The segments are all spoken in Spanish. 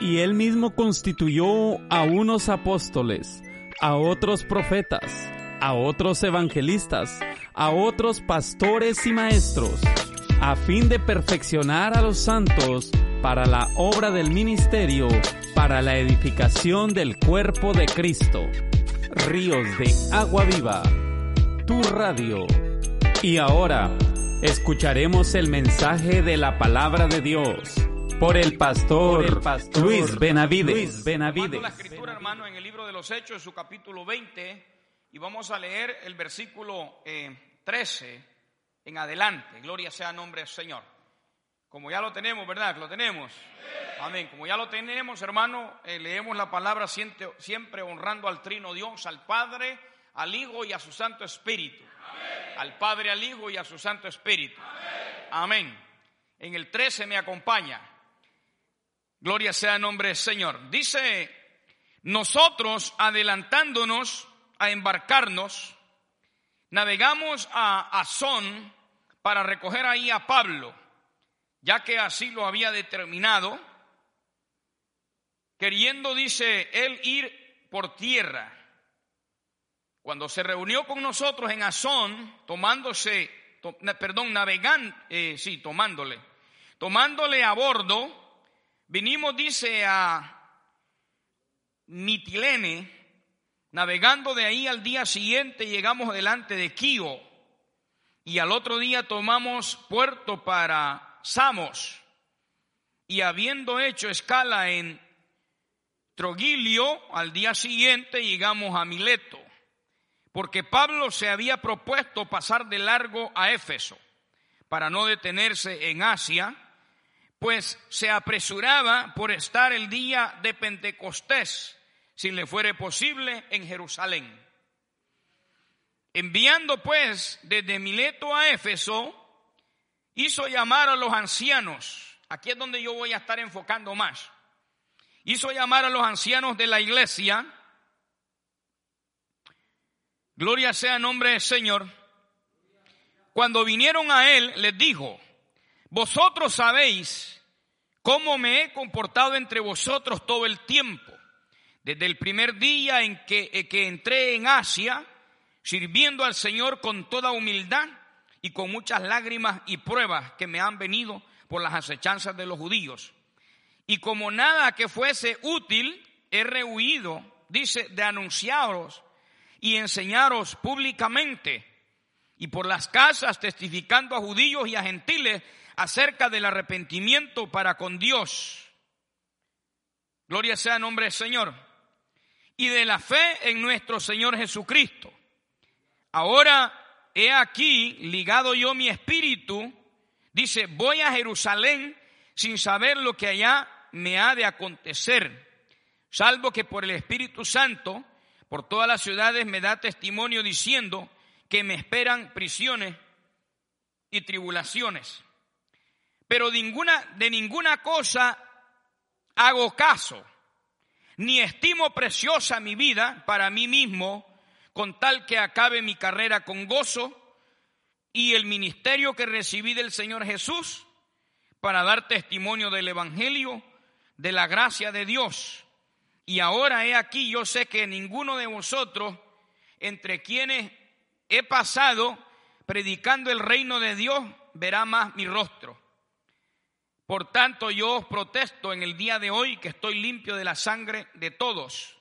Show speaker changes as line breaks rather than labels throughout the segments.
Y él mismo constituyó a unos apóstoles, a otros profetas, a otros evangelistas, a otros pastores y maestros, a fin de perfeccionar a los santos para la obra del ministerio, para la edificación del cuerpo de Cristo. Ríos de agua viva, tu radio. Y ahora, escucharemos el mensaje de la palabra de Dios por el pastor, Luis Benavides.
Benavides. la escritura, hermano, en el libro de los Hechos, su capítulo 20, y vamos a leer el versículo 13 eh, en adelante. Gloria sea nombre del Señor. Como ya lo tenemos, ¿verdad? Lo tenemos. Amén. Como ya lo tenemos, hermano, eh, leemos la palabra siempre, siempre, honrando al Trino Dios, al Padre, al Hijo y a su Santo Espíritu. Al Padre, al Hijo y a su Santo Espíritu. Amén. En el 13 me acompaña. Gloria sea el nombre del Señor. Dice, nosotros adelantándonos a embarcarnos, navegamos a Azón para recoger ahí a Pablo, ya que así lo había determinado, queriendo, dice, él ir por tierra. Cuando se reunió con nosotros en Azón, tomándose, perdón, navegando, eh, sí, tomándole, tomándole a bordo, Vinimos, dice, a Mitilene, navegando de ahí al día siguiente llegamos delante de Kio y al otro día tomamos puerto para Samos. Y habiendo hecho escala en Trogilio, al día siguiente llegamos a Mileto, porque Pablo se había propuesto pasar de largo a Éfeso para no detenerse en Asia pues se apresuraba por estar el día de Pentecostés, si le fuere posible, en Jerusalén. Enviando pues desde Mileto a Éfeso, hizo llamar a los ancianos, aquí es donde yo voy a estar enfocando más, hizo llamar a los ancianos de la iglesia, gloria sea el nombre del Señor, cuando vinieron a él les dijo, vosotros sabéis cómo me he comportado entre vosotros todo el tiempo, desde el primer día en que, eh, que entré en Asia, sirviendo al Señor con toda humildad y con muchas lágrimas y pruebas que me han venido por las acechanzas de los judíos. Y como nada que fuese útil, he rehuido, dice, de anunciaros y enseñaros públicamente y por las casas testificando a judíos y a gentiles acerca del arrepentimiento para con Dios. Gloria sea el nombre del Señor. Y de la fe en nuestro Señor Jesucristo. Ahora he aquí ligado yo mi espíritu. Dice, voy a Jerusalén sin saber lo que allá me ha de acontecer. Salvo que por el Espíritu Santo, por todas las ciudades me da testimonio diciendo que me esperan prisiones y tribulaciones pero ninguna, de ninguna cosa hago caso, ni estimo preciosa mi vida para mí mismo, con tal que acabe mi carrera con gozo y el ministerio que recibí del Señor Jesús para dar testimonio del Evangelio, de la gracia de Dios. Y ahora he aquí, yo sé que ninguno de vosotros, entre quienes he pasado predicando el reino de Dios, verá más mi rostro. Por tanto, yo os protesto en el día de hoy que estoy limpio de la sangre de todos,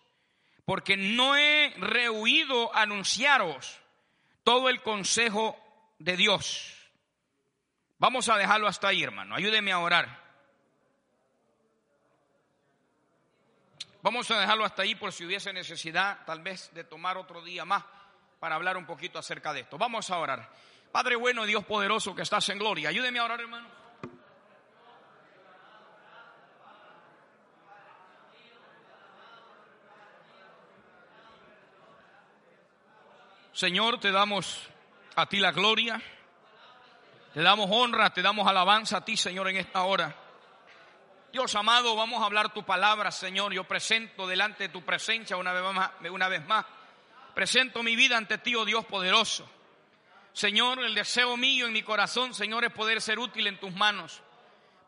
porque no he rehuido anunciaros todo el consejo de Dios. Vamos a dejarlo hasta ahí, hermano. Ayúdeme a orar. Vamos a dejarlo hasta ahí por si hubiese necesidad tal vez de tomar otro día más para hablar un poquito acerca de esto. Vamos a orar. Padre bueno, Dios poderoso que estás en gloria. Ayúdeme a orar, hermano. Señor, te damos a ti la gloria, te damos honra, te damos alabanza a ti, Señor, en esta hora. Dios amado, vamos a hablar tu palabra, Señor. Yo presento delante de tu presencia una vez más, una vez más. Presento mi vida ante ti, oh Dios poderoso. Señor, el deseo mío en mi corazón, Señor, es poder ser útil en tus manos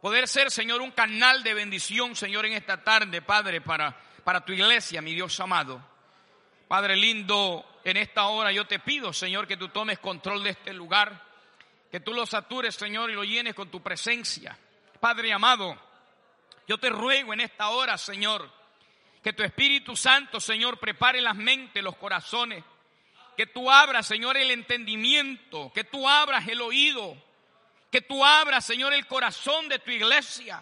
poder ser, Señor, un canal de bendición, Señor, en esta tarde, Padre, para, para tu iglesia, mi Dios amado. Padre lindo, en esta hora yo te pido, Señor, que tú tomes control de este lugar, que tú lo satures, Señor, y lo llenes con tu presencia. Padre amado, yo te ruego en esta hora, Señor, que tu Espíritu Santo, Señor, prepare las mentes, los corazones, que tú abras, Señor, el entendimiento, que tú abras el oído, que tú abras, Señor, el corazón de tu iglesia.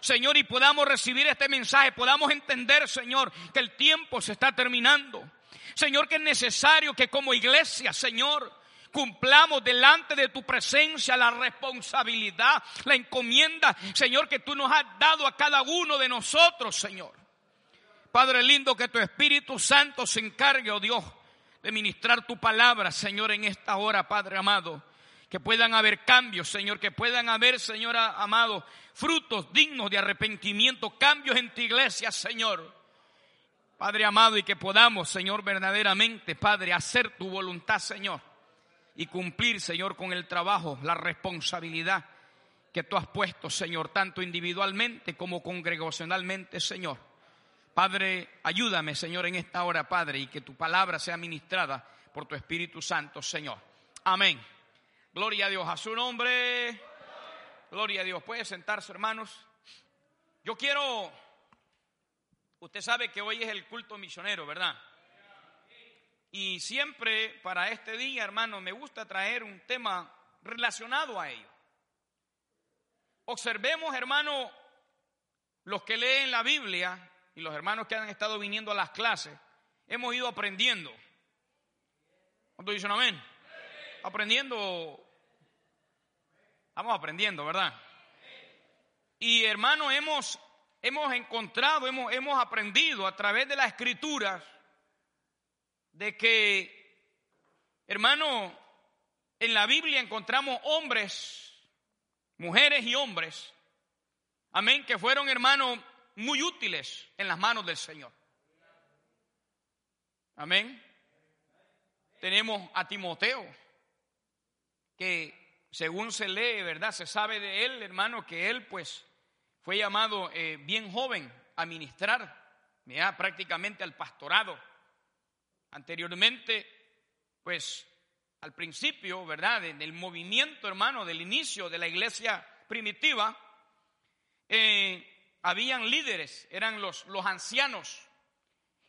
Señor, y podamos recibir este mensaje, podamos entender, Señor, que el tiempo se está terminando. Señor, que es necesario que como iglesia, Señor, cumplamos delante de tu presencia la responsabilidad, la encomienda, Señor, que tú nos has dado a cada uno de nosotros, Señor. Padre lindo, que tu Espíritu Santo se encargue, oh Dios, de ministrar tu palabra, Señor, en esta hora, Padre amado. Que puedan haber cambios, Señor, que puedan haber, Señor amado, frutos dignos de arrepentimiento, cambios en tu iglesia, Señor. Padre amado, y que podamos, Señor, verdaderamente, Padre, hacer tu voluntad, Señor, y cumplir, Señor, con el trabajo, la responsabilidad que tú has puesto, Señor, tanto individualmente como congregacionalmente, Señor. Padre, ayúdame, Señor, en esta hora, Padre, y que tu palabra sea ministrada por tu Espíritu Santo, Señor. Amén. Gloria a Dios, a su nombre. Gloria a Dios. Puede sentarse, hermanos. Yo quiero Usted sabe que hoy es el culto misionero, ¿verdad? Y siempre para este día, hermano, me gusta traer un tema relacionado a ello. Observemos, hermano, los que leen la Biblia y los hermanos que han estado viniendo a las clases, hemos ido aprendiendo. ¿Cuántos dicen amén? Aprendiendo. Vamos aprendiendo, ¿verdad? Y hermano, hemos hemos encontrado, hemos, hemos aprendido a través de las escrituras de que, hermano, en la Biblia encontramos hombres, mujeres y hombres, amén, que fueron, hermanos, muy útiles en las manos del Señor. Amén. Tenemos a Timoteo, que según se lee, ¿verdad? Se sabe de él, hermano, que él pues fue llamado eh, bien joven a ministrar, prácticamente al pastorado. Anteriormente, pues al principio, ¿verdad? Del movimiento, hermano, del inicio de la iglesia primitiva, eh, habían líderes, eran los, los ancianos.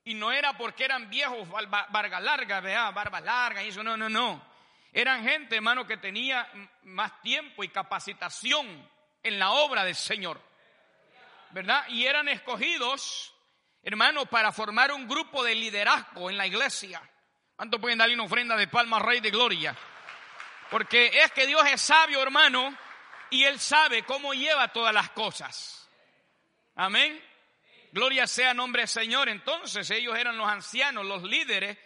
Y no era porque eran viejos, barba larga, ¿verdad? Barba larga y eso, no, no, no. Eran gente, hermano, que tenía más tiempo y capacitación en la obra del Señor. ¿Verdad? Y eran escogidos, hermano, para formar un grupo de liderazgo en la iglesia. ¿Cuánto pueden darle una ofrenda de palma Rey de Gloria? Porque es que Dios es sabio, hermano, y Él sabe cómo lleva todas las cosas. Amén. Gloria sea nombre del Señor. Entonces ellos eran los ancianos, los líderes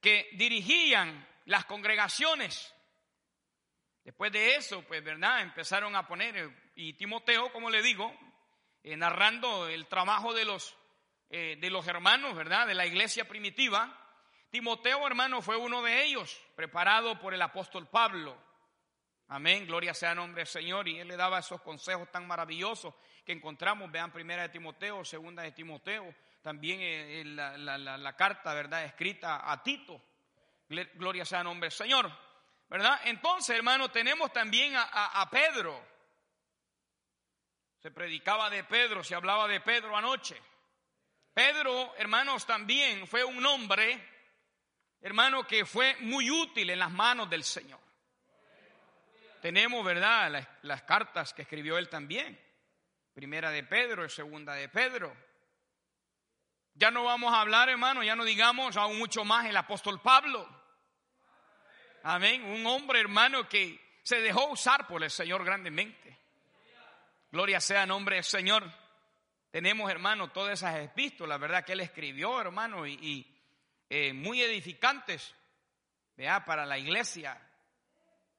que dirigían las congregaciones. Después de eso, pues, ¿verdad? Empezaron a poner, y Timoteo, como le digo, eh, narrando el trabajo de los, eh, de los hermanos, ¿verdad? De la iglesia primitiva. Timoteo, hermano, fue uno de ellos, preparado por el apóstol Pablo. Amén, gloria sea nombre del Señor. Y él le daba esos consejos tan maravillosos que encontramos, vean primera de Timoteo, segunda de Timoteo, también eh, la, carta, ¿verdad? Escrita a Tito. Gloria sea nombre del Señor. ¿Verdad? Entonces, hermano, tenemos también a Pedro. Se predicaba de Pedro, se hablaba de Pedro anoche. Pedro, hermanos, también fue un hombre, hermano, que fue muy útil en las manos del Señor. Tenemos, ¿verdad?, las, cartas que escribió él también. Primera de Pedro y segunda de Pedro. Ya no vamos a hablar, hermano, ya no digamos aún mucho más el apóstol Pablo. Amén. Un hombre, hermano, que se dejó usar por el Señor grandemente. Gloria sea nombre del Señor. Tenemos, hermano, todas esas epístolas, ¿verdad? Que él escribió, hermano, y, eh, muy edificantes, vea, para la iglesia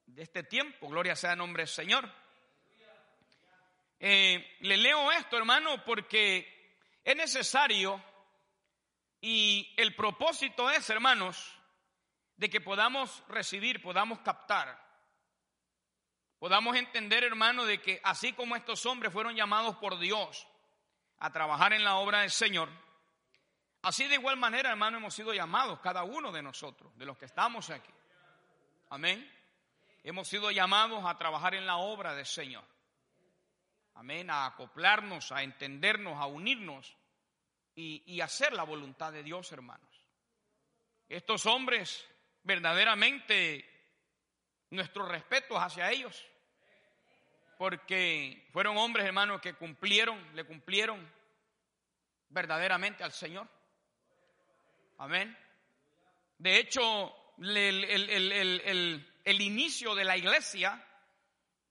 de este tiempo. Gloria sea nombre del Señor. Eh, le leo esto, hermano, porque es necesario y el propósito es, hermanos, de que podamos recibir, podamos captar podamos entender, hermano, de que así como estos hombres fueron llamados por Dios a trabajar en la obra del Señor, así de igual manera, hermano, hemos sido llamados cada uno de nosotros, de los que estamos aquí. Amén. Hemos sido llamados a trabajar en la obra del Señor. Amén. A acoplarnos, a entendernos, a unirnos y, y hacer la voluntad de Dios, hermanos. Estos hombres, verdaderamente, nuestro respeto hacia ellos. Porque fueron hombres, hermanos, que cumplieron, le cumplieron verdaderamente al Señor. Amén. De hecho, el, inicio de la iglesia,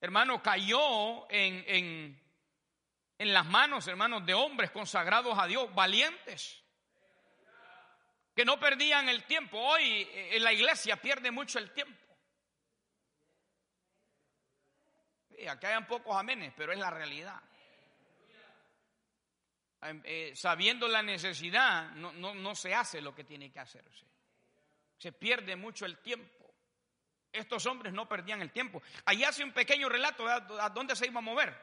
hermano, cayó en, en, en las manos, hermanos, de hombres consagrados a Dios, valientes, que no perdían el tiempo. Hoy en la iglesia pierde mucho el tiempo. Aquí hayan pocos amenes, pero es la realidad. Em, eh, sabiendo la necesidad, no, no, se hace lo que tiene que hacerse. Se pierde mucho el tiempo. Estos hombres no perdían el tiempo. Allí hace un pequeño relato a dónde se iba a mover.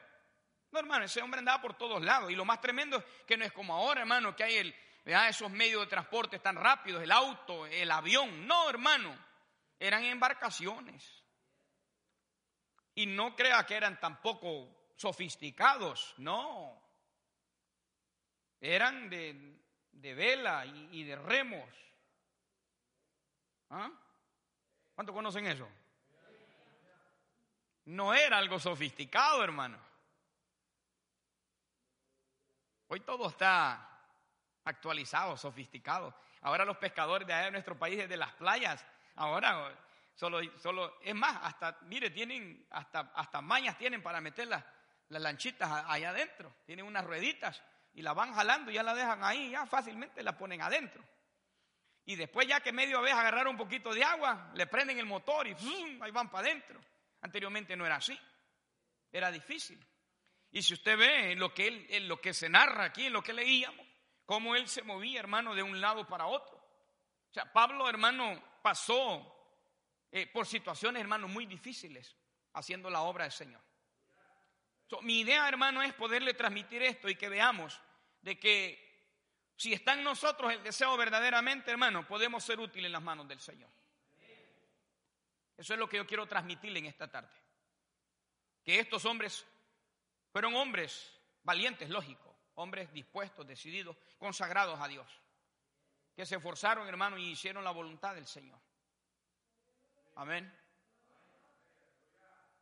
No, hermano, ese hombre andaba por todos lados. Y lo más tremendo es que no es como ahora, hermano, que hay el, esos medios de transporte tan rápidos, el auto, el avión. No, hermano, eran embarcaciones. Y no crea que eran tampoco sofisticados, no. Eran de, vela y, de remos. ¿Ah? ¿Cuántos conocen eso? No era algo sofisticado, hermano. Hoy todo está actualizado, sofisticado. Ahora los pescadores de allá de nuestro país, desde las playas, ahora Solo, solo, es más, hasta, mire, tienen, hasta, hasta mañas tienen para meter las, las lanchitas allá adentro. Tienen unas rueditas y la van jalando y ya la dejan ahí, ya fácilmente la ponen adentro. Y después ya que medio vez agarrar un poquito de agua, le prenden el motor y ahí van para adentro. Anteriormente no era así, era difícil. Y si usted ve lo que, él, lo que se narra aquí, en lo que leíamos, cómo él se movía, hermano, de un lado para otro. O sea, Pablo, hermano, pasó eh, por situaciones, hermano, muy difíciles haciendo la obra del Señor. mi idea, hermano, es poderle transmitir esto y que veamos de que si está en nosotros el deseo verdaderamente, hermano, podemos ser útiles en las manos del Señor. Eso es lo que yo quiero transmitirle en esta tarde. Que estos hombres fueron hombres valientes, lógico, hombres dispuestos, decididos, consagrados a Dios, que se esforzaron, hermano, y hicieron la voluntad del Señor. Amén.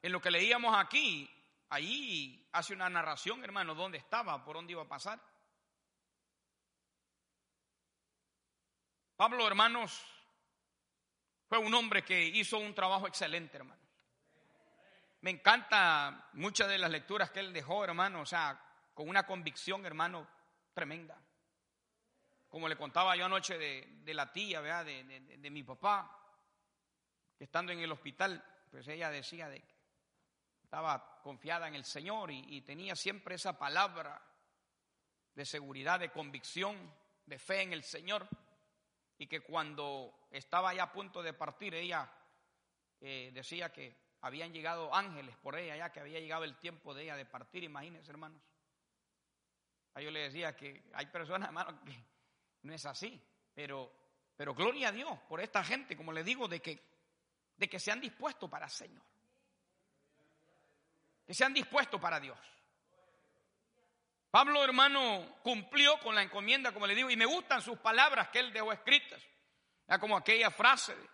En lo que leíamos aquí, ahí hace una narración, hermano, dónde estaba, por dónde iba a pasar. Pablo, hermanos, fue un hombre que hizo un trabajo excelente, hermano. Me encanta muchas de las lecturas que él dejó, hermano, o sea, con una convicción, hermano, tremenda. Como le contaba yo anoche de, la tía, ¿verdad? de mi papá estando en el hospital, pues ella decía de que estaba confiada en el Señor y, tenía siempre esa palabra de seguridad, de convicción, de fe en el Señor, y que cuando estaba ya a punto de partir, ella eh, decía que habían llegado ángeles por ella, ya que había llegado el tiempo de ella de partir, imagínense hermanos. A yo le decía que hay personas, hermanos, que no es así, pero, pero gloria a Dios por esta gente, como le digo, de que de que sean dispuestos para el Señor. Que sean dispuestos para Dios. Pablo, hermano, cumplió con la encomienda, como le digo, y me gustan sus palabras que él dejó escritas. Ya como aquella frase de,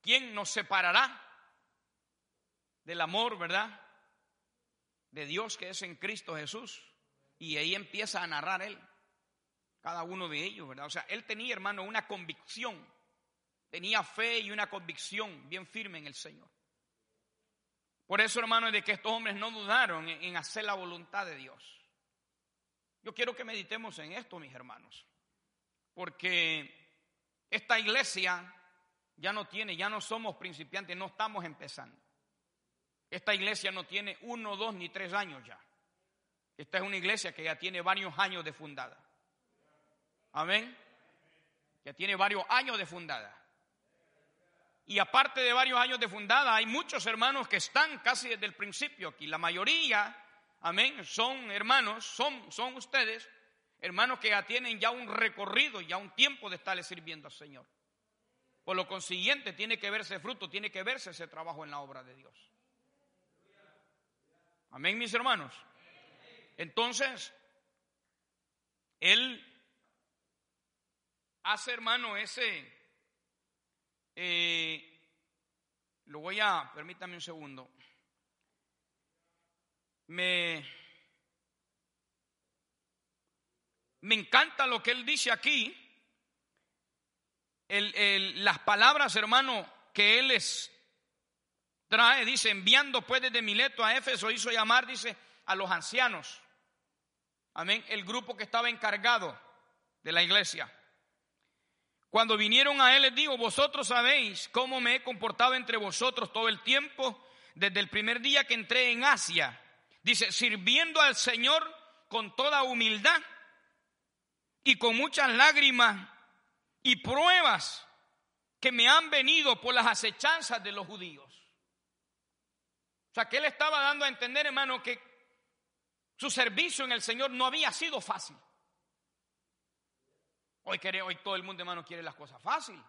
¿quién nos separará del amor, verdad? De Dios que es en Cristo Jesús. Y ahí empieza a narrar él, cada uno de ellos, ¿verdad? O sea, él tenía, hermano, una convicción tenía fe y una convicción bien firme en el Señor. Por eso, hermano, es de que estos hombres no dudaron en hacer la voluntad de Dios. Yo quiero que meditemos en esto, mis hermanos, porque esta iglesia ya no tiene, ya no somos principiantes, no estamos empezando. Esta iglesia no tiene uno, dos ni tres años ya. Esta es una iglesia que ya tiene varios años de fundada. Amén. Ya tiene varios años de fundada. Y aparte de varios años de fundada, hay muchos hermanos que están casi desde el principio aquí. La mayoría, amén, son hermanos, son, son ustedes, hermanos que ya tienen ya un recorrido, ya un tiempo de estarle sirviendo al Señor. Por lo consiguiente, tiene que verse fruto, tiene que verse ese trabajo en la obra de Dios. Amén, mis hermanos. Entonces, Él hace, hermano, ese... Eh, lo voy a, permítame un segundo. Me, me encanta lo que él dice aquí. las palabras, hermano, que él les trae, dice, enviando pues desde Mileto a Éfeso, hizo llamar, dice, a los ancianos. Amén. El grupo que estaba encargado de la iglesia. Cuando vinieron a él les digo, vosotros sabéis cómo me he comportado entre vosotros todo el tiempo, desde el primer día que entré en Asia. Dice, sirviendo al Señor con toda humildad y con muchas lágrimas y pruebas que me han venido por las acechanzas de los judíos. O sea, que él estaba dando a entender, hermano, que su servicio en el Señor no había sido fácil. Hoy, quiere, hoy todo el mundo, hermano, quiere las cosas fácil.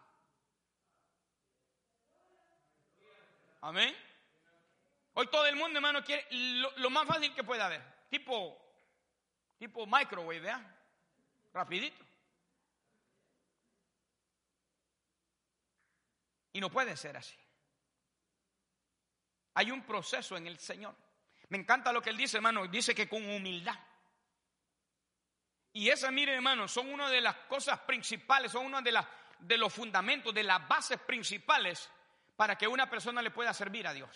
Amén. Hoy todo el mundo, hermano, quiere lo, más fácil que pueda haber. Tipo, tipo microwave, ¿verdad? Rapidito. Y no puede ser así. Hay un proceso en el Señor. Me encanta lo que él dice, hermano. Dice que con humildad. Y esas, miren, hermano, son una de las cosas principales, son uno de, las, de los fundamentos, de las bases principales para que una persona le pueda servir a Dios.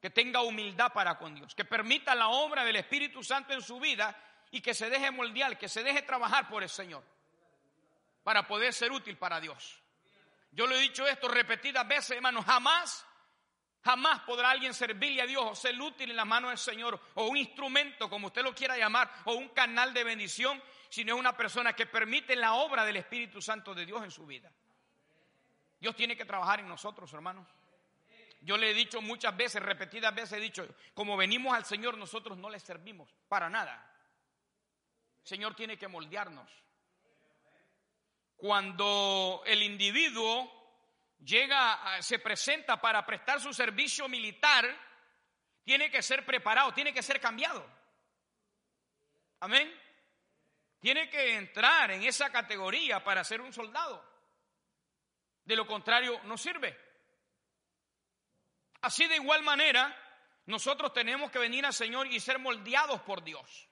Que tenga humildad para con Dios, que permita la obra del Espíritu Santo en su vida y que se deje moldear, que se deje trabajar por el Señor para poder ser útil para Dios. Yo le he dicho esto repetidas veces, hermano, jamás Jamás podrá alguien servirle a Dios o ser útil en la mano del Señor o un instrumento, como usted lo quiera llamar, o un canal de bendición, si no es una persona que permite la obra del Espíritu Santo de Dios en su vida. Dios tiene que trabajar en nosotros, hermanos. Yo le he dicho muchas veces, repetidas veces he dicho, como venimos al Señor, nosotros no le servimos para nada. El Señor tiene que moldearnos. Cuando el individuo llega, se presenta para prestar su servicio militar, tiene que ser preparado, tiene que ser cambiado. Amén. Tiene que entrar en esa categoría para ser un soldado. De lo contrario, no sirve. Así de igual manera, nosotros tenemos que venir al Señor y ser moldeados por Dios.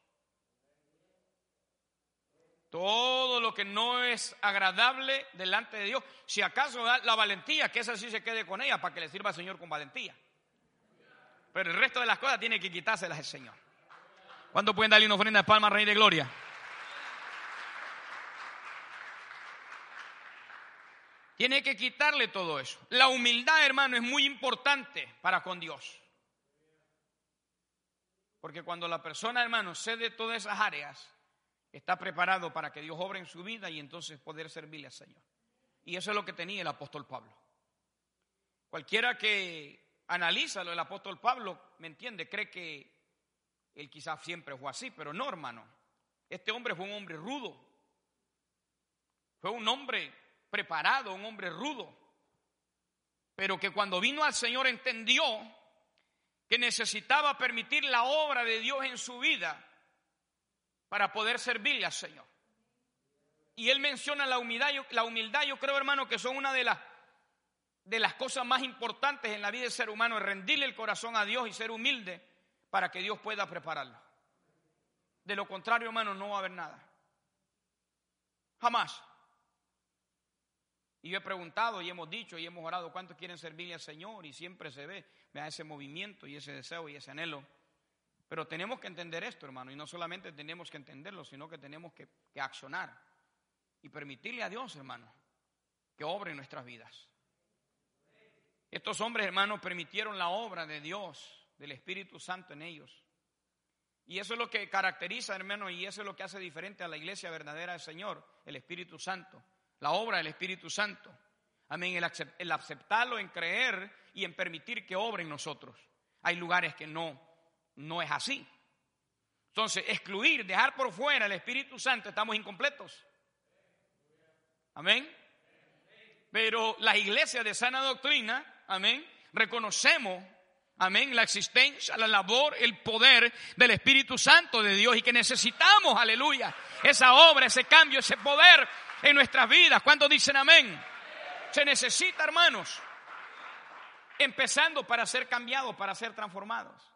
Todo lo que no es agradable delante de Dios. Si acaso da la valentía, que esa sí se quede con ella para que le sirva al Señor con valentía. Pero el resto de las cosas tiene que quitárselas el Señor. ¿Cuándo pueden darle una ofrenda de palma Rey de Gloria? Tiene que quitarle todo eso. La humildad, hermano, es muy importante para con Dios. Porque cuando la persona, hermano, cede todas esas áreas, está preparado para que Dios obre en su vida y entonces poder servirle al Señor. Y eso es lo que tenía el apóstol Pablo. Cualquiera que analiza lo del apóstol Pablo, ¿me entiende? Cree que él quizás siempre fue así, pero no, hermano. Este hombre fue un hombre rudo. Fue un hombre preparado, un hombre rudo. Pero que cuando vino al Señor entendió que necesitaba permitir la obra de Dios en su vida para poder servirle al Señor. Y él menciona la humildad, yo, la humildad, yo creo, hermano, que son una de las, de las cosas más importantes en la vida del ser humano, es rendirle el corazón a Dios y ser humilde para que Dios pueda prepararlo. De lo contrario, hermano, no va a haber nada. Jamás. Y yo he preguntado y hemos dicho y hemos orado cuántos quieren servirle al Señor y siempre se ve, vea ese movimiento y ese deseo y ese anhelo pero tenemos que entender esto, hermano, y no solamente tenemos que entenderlo, sino que tenemos que, accionar y permitirle a Dios, hermano, que obre en nuestras vidas. Estos hombres, hermanos, permitieron la obra de Dios, del Espíritu Santo en ellos. Y eso es lo que caracteriza, hermano, y eso es lo que hace diferente a la iglesia verdadera del Señor, el Espíritu Santo, la obra del Espíritu Santo. Amén, el, aceptarlo, en creer y en permitir que obre en nosotros. Hay lugares que no, no es así. Entonces, excluir, dejar por fuera el Espíritu Santo, estamos incompletos. Amén. Pero las iglesias de sana doctrina, amén, reconocemos, amén, la existencia, la labor, el poder del Espíritu Santo de Dios y que necesitamos, aleluya, esa obra, ese cambio, ese poder en nuestras vidas. ¿Cuántos dicen amén? Se necesita, hermanos, empezando para ser cambiados, para ser transformados.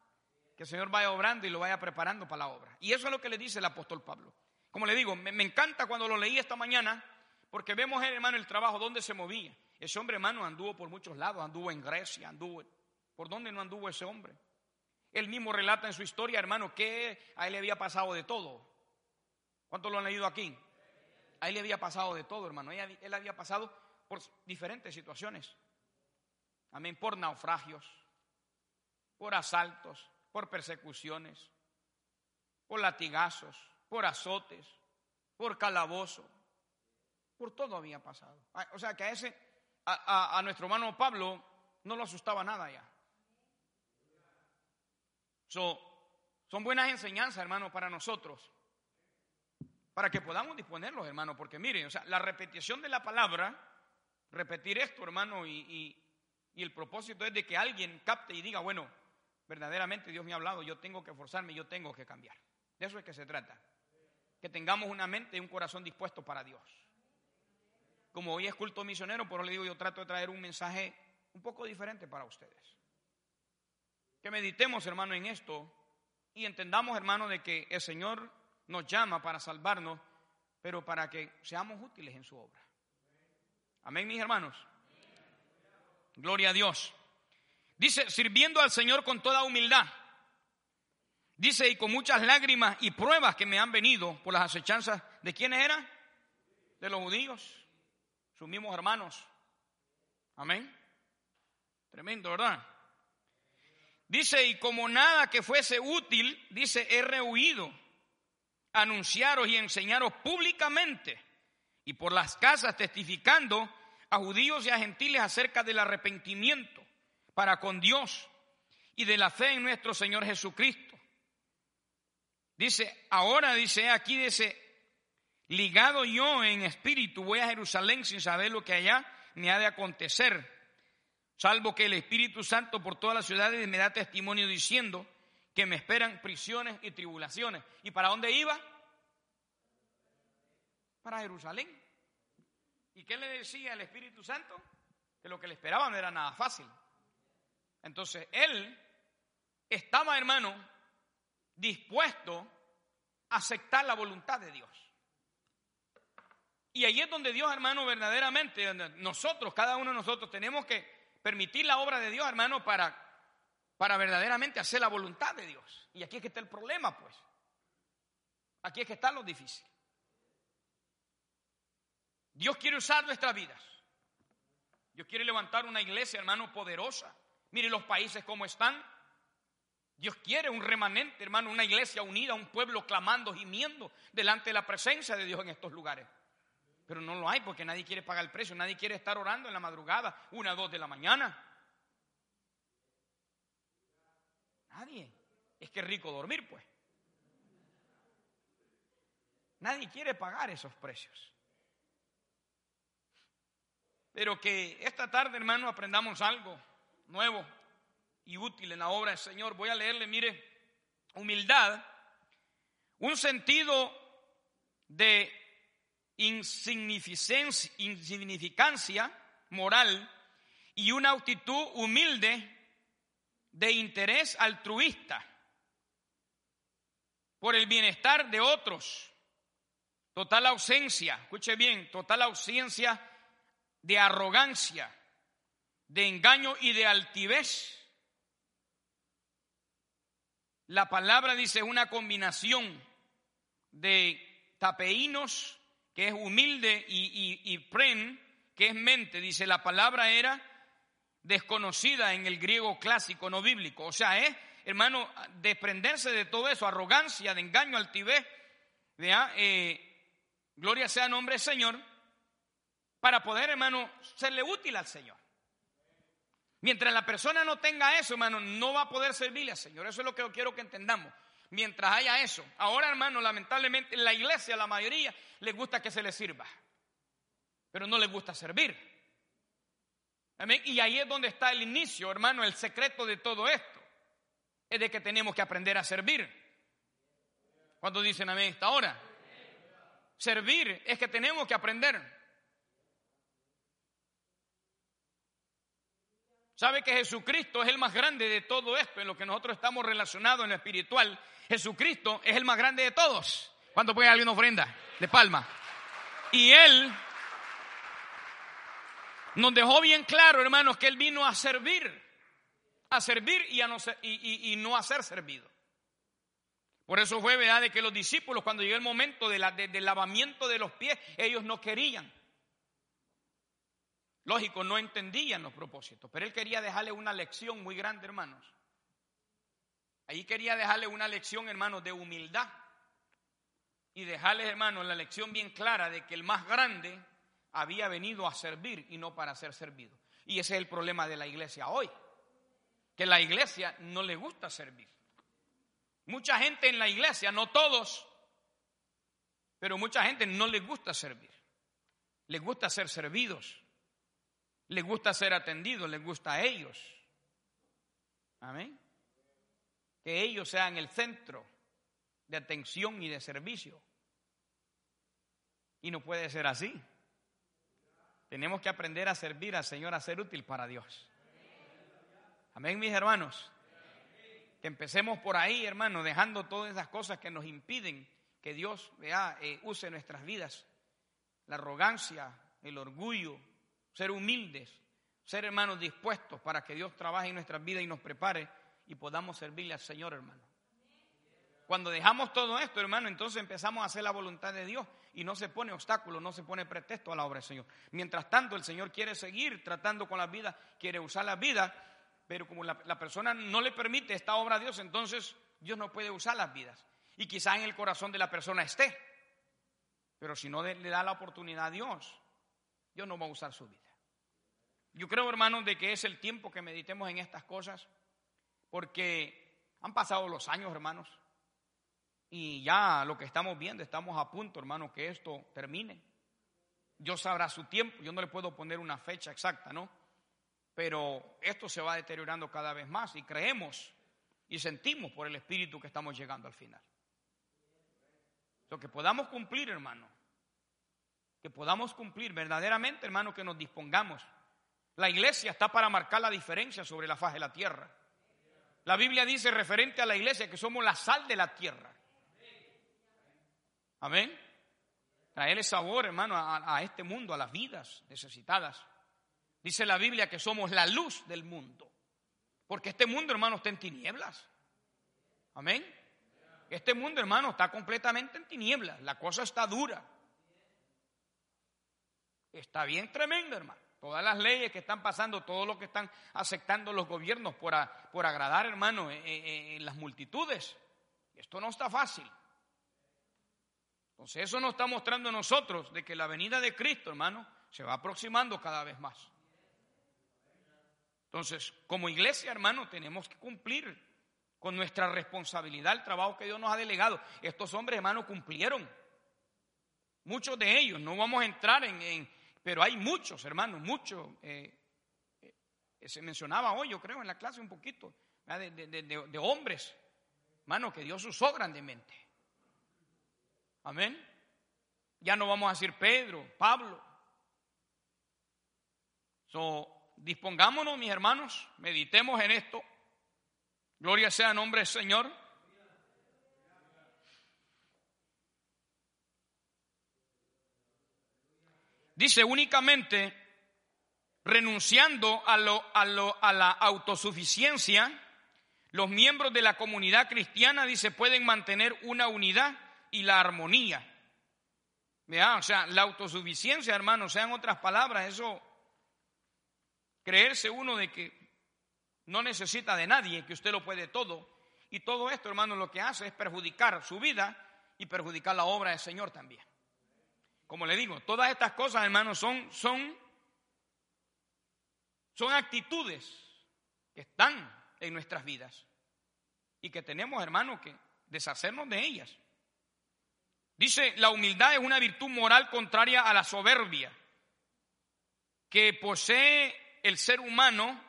Que el Señor vaya obrando y lo vaya preparando para la obra. Y eso es lo que le dice el apóstol Pablo. Como le digo, me, encanta cuando lo leí esta mañana, porque vemos, hermano, el trabajo, donde se movía. Ese hombre, hermano, anduvo por muchos lados, anduvo en Grecia, anduvo... ¿Por dónde no anduvo ese hombre? Él mismo relata en su historia, hermano, que a él le había pasado de todo. ¿Cuántos lo han leído aquí? A él le había pasado de todo, hermano. Él había pasado por diferentes situaciones. Amén. Por naufragios, por asaltos, por persecuciones, por latigazos, por azotes, por calabozo. Por todo había pasado. Ah, o sea que a ese, a, nuestro hermano Pablo no lo asustaba nada ya. son buenas enseñanzas, hermano, para nosotros. Para que podamos disponerlos, hermano. Porque miren, o sea, la repetición de la palabra repetir esto, hermano, y, el propósito es de que alguien capte y diga, bueno, verdaderamente Dios me ha hablado, yo tengo que forzarme, yo tengo que cambiar. De eso es que se trata. Que tengamos una mente y un corazón dispuesto para Dios. Como hoy es culto misionero, por eso le digo, yo trato de traer un mensaje un poco diferente para ustedes. Que meditemos, hermano, en esto y entendamos, hermano, de que el Señor nos llama para salvarnos, pero para que seamos útiles en su obra. Amén, mis hermanos. Gloria a Dios. Dice, sirviendo al Señor con toda humildad. Dice, y con muchas lágrimas y pruebas que me han venido por las acechanzas. ¿De quiénes eran? De los judíos, sus mismos hermanos. Amén. Tremendo, ¿verdad? Dice, y como nada que fuese útil, dice, he rehuido anunciaros y enseñaros públicamente y por las casas testificando a judíos y a gentiles acerca del arrepentimiento para con Dios y de la fe en nuestro Señor Jesucristo. Dice, ahora dice aquí, dice, ligado yo en espíritu, voy a Jerusalén sin saber lo que allá me ha de acontecer, salvo que el Espíritu Santo por todas las ciudades me da testimonio diciendo que me esperan prisiones y tribulaciones. ¿Y para dónde iba? Para Jerusalén. ¿Y qué le decía el Espíritu Santo? Que lo que le esperaban no era nada fácil. Entonces él estaba, hermano, dispuesto a aceptar la voluntad de Dios. Y ahí es donde Dios, hermano, verdaderamente, nosotros, cada uno de nosotros, tenemos que permitir la obra de Dios, hermano, para, para verdaderamente hacer la voluntad de Dios. Y aquí es que está el problema, pues. Aquí es que está lo difícil. Dios quiere usar nuestras vidas. Dios quiere levantar una iglesia, hermano, poderosa. Mire los países como están. Dios quiere un remanente, hermano, una iglesia unida, un pueblo clamando, gimiendo delante de la presencia de Dios en estos lugares. Pero no lo hay porque nadie quiere pagar el precio, nadie quiere estar orando en la madrugada, una, dos de la mañana. Nadie. Es que rico dormir, pues. Nadie quiere pagar esos precios. Pero que esta tarde, hermano, aprendamos algo nuevo y útil en la obra del Señor. Voy a leerle, mire, humildad, un sentido de insignificancia moral y una actitud humilde de interés altruista por el bienestar de otros. Total ausencia, escuche bien, total ausencia de arrogancia, de engaño y de altivez. La palabra dice una combinación de tapeínos, que es humilde, y, pren, que es mente. Dice, la palabra era desconocida en el griego clásico, no bíblico. O sea, es, hermano, desprenderse de todo eso, arrogancia, de engaño, altivez. Eh, gloria sea nombre del Señor para poder, hermano, serle útil al Señor. Mientras la persona no tenga eso, hermano, no va a poder servirle al Señor. Eso es lo que quiero que entendamos. Mientras haya eso. Ahora, hermano, lamentablemente en la iglesia, la mayoría, les gusta que se les sirva. Pero no les gusta servir. Amén. Y ahí es donde está el inicio, hermano, el secreto de todo esto. Es de que tenemos que aprender a servir. Cuando dicen amén esta hora? Servir es que tenemos que aprender. ¿Sabe que Jesucristo es el más grande de todo esto en lo que nosotros estamos relacionados en lo espiritual? Jesucristo es el más grande de todos. ¿Cuánto puede alguien ofrenda? De palma. Y Él nos dejó bien claro, hermanos, que Él vino a servir. A servir y, a no, y, no a ser servido. Por eso fue verdad de que los discípulos, cuando llegó el momento del lavamiento de los pies, ellos no querían. Lógico, no entendían los propósitos, pero él quería dejarle una lección muy grande, hermanos. Ahí quería dejarle una lección, hermanos, de humildad. Y dejarles, hermanos, la lección bien clara de que el más grande había venido a servir y no para ser servido. Y ese es el problema de la iglesia hoy. Que la iglesia no le gusta servir. Mucha gente en la iglesia, no todos, pero mucha gente no les gusta servir. Les gusta ser servidos les gusta ser atendidos, les gusta a ellos. Amén. Que ellos sean el centro de atención y de servicio. Y no puede ser así. Tenemos que aprender a servir al Señor, a ser útil para Dios. Amén, mis hermanos. Que empecemos por ahí, hermano, dejando todas esas cosas que nos impiden que Dios vea, eh, use nuestras vidas. La arrogancia, el orgullo, ser humildes, ser hermanos dispuestos para que Dios trabaje en nuestras vidas y nos prepare y podamos servirle al Señor, hermano. Cuando dejamos todo esto, hermano, entonces empezamos a hacer la voluntad de Dios y no se pone obstáculo, no se pone pretexto a la obra del Señor. Mientras tanto, el Señor quiere seguir tratando con la vida, quiere usar la vida, pero como la, la persona no le permite esta obra a Dios, entonces Dios no puede usar las vidas. Y quizás en el corazón de la persona esté, pero si no le da la oportunidad a Dios, Dios no va a usar su vida. Yo creo, hermanos, de que es el tiempo que meditemos en estas cosas, porque han pasado los años, hermanos, y ya lo que estamos viendo, estamos a punto, hermanos, que esto termine. Dios sabrá su tiempo, yo no le puedo poner una fecha exacta, ¿no? Pero esto se va deteriorando cada vez más y creemos y sentimos por el Espíritu que estamos llegando al final. Lo que podamos cumplir, hermano, que podamos cumplir verdaderamente, hermano, que nos dispongamos. La iglesia está para marcar la diferencia sobre la faz de la tierra. La Biblia dice referente a la iglesia que somos la sal de la tierra. Amén. Traerle sabor, hermano, a, a este mundo, a las vidas necesitadas. Dice la Biblia que somos la luz del mundo. Porque este mundo, hermano, está en tinieblas. Amén. Este mundo, hermano, está completamente en tinieblas. La cosa está dura. Está bien tremendo, hermano. Todas las leyes que están pasando, todo lo que están aceptando los gobiernos por, por agradar, hermano, en, las multitudes. Esto no está fácil. Entonces eso nos está mostrando a nosotros de que la venida de Cristo, hermano, se va aproximando cada vez más. Entonces, como iglesia, hermano, tenemos que cumplir con nuestra responsabilidad el trabajo que Dios nos ha delegado. Estos hombres, hermano, cumplieron. Muchos de ellos, no vamos a entrar en, pero hay muchos, hermanos, muchos. Eh, eh, se mencionaba hoy, yo creo, en la clase un poquito, de, hombres, hermano, que Dios usó grandemente. Amén. Ya no vamos a decir Pedro, Pablo. So, dispongámonos, mis hermanos, meditemos en esto. Gloria sea el nombre del Señor. Dice únicamente renunciando a, lo, a, lo, a la autosuficiencia, los miembros de la comunidad cristiana, dice, pueden mantener una unidad y la armonía. O sea, la autosuficiencia, hermanos, sean otras palabras, eso, creerse uno de que no necesita de nadie, que usted lo puede todo. Y todo esto, hermanos, lo que hace es perjudicar su vida y perjudicar la obra del Señor también. Como le digo, todas estas cosas, hermanos, son, son, son actitudes que están en nuestras vidas y que tenemos, hermanos, que deshacernos de ellas. Dice, la humildad es una virtud moral contraria a la soberbia que posee el ser humano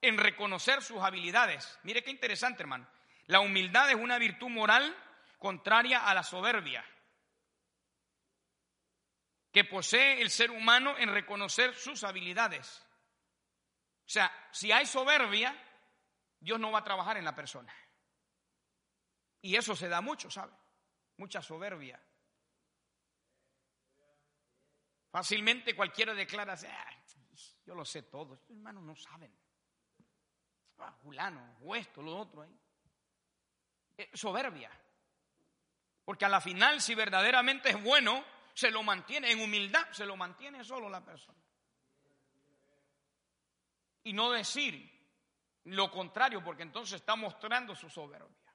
en reconocer sus habilidades. Mire qué interesante, hermano. La humildad es una virtud moral contraria a la soberbia que posee el ser humano en reconocer sus habilidades. O sea, si hay soberbia, Dios no va a trabajar en la persona. Y eso se da mucho, ¿sabe? Mucha soberbia. Fácilmente cualquiera declara, ah, yo lo sé todo, estos hermanos no saben. Ah, Julano, o esto, lo otro. Eh, soberbia. Porque a la final, si verdaderamente es bueno, se lo mantiene en humildad, se lo mantiene solo la persona. Y no decir lo contrario, porque entonces está mostrando su soberbia.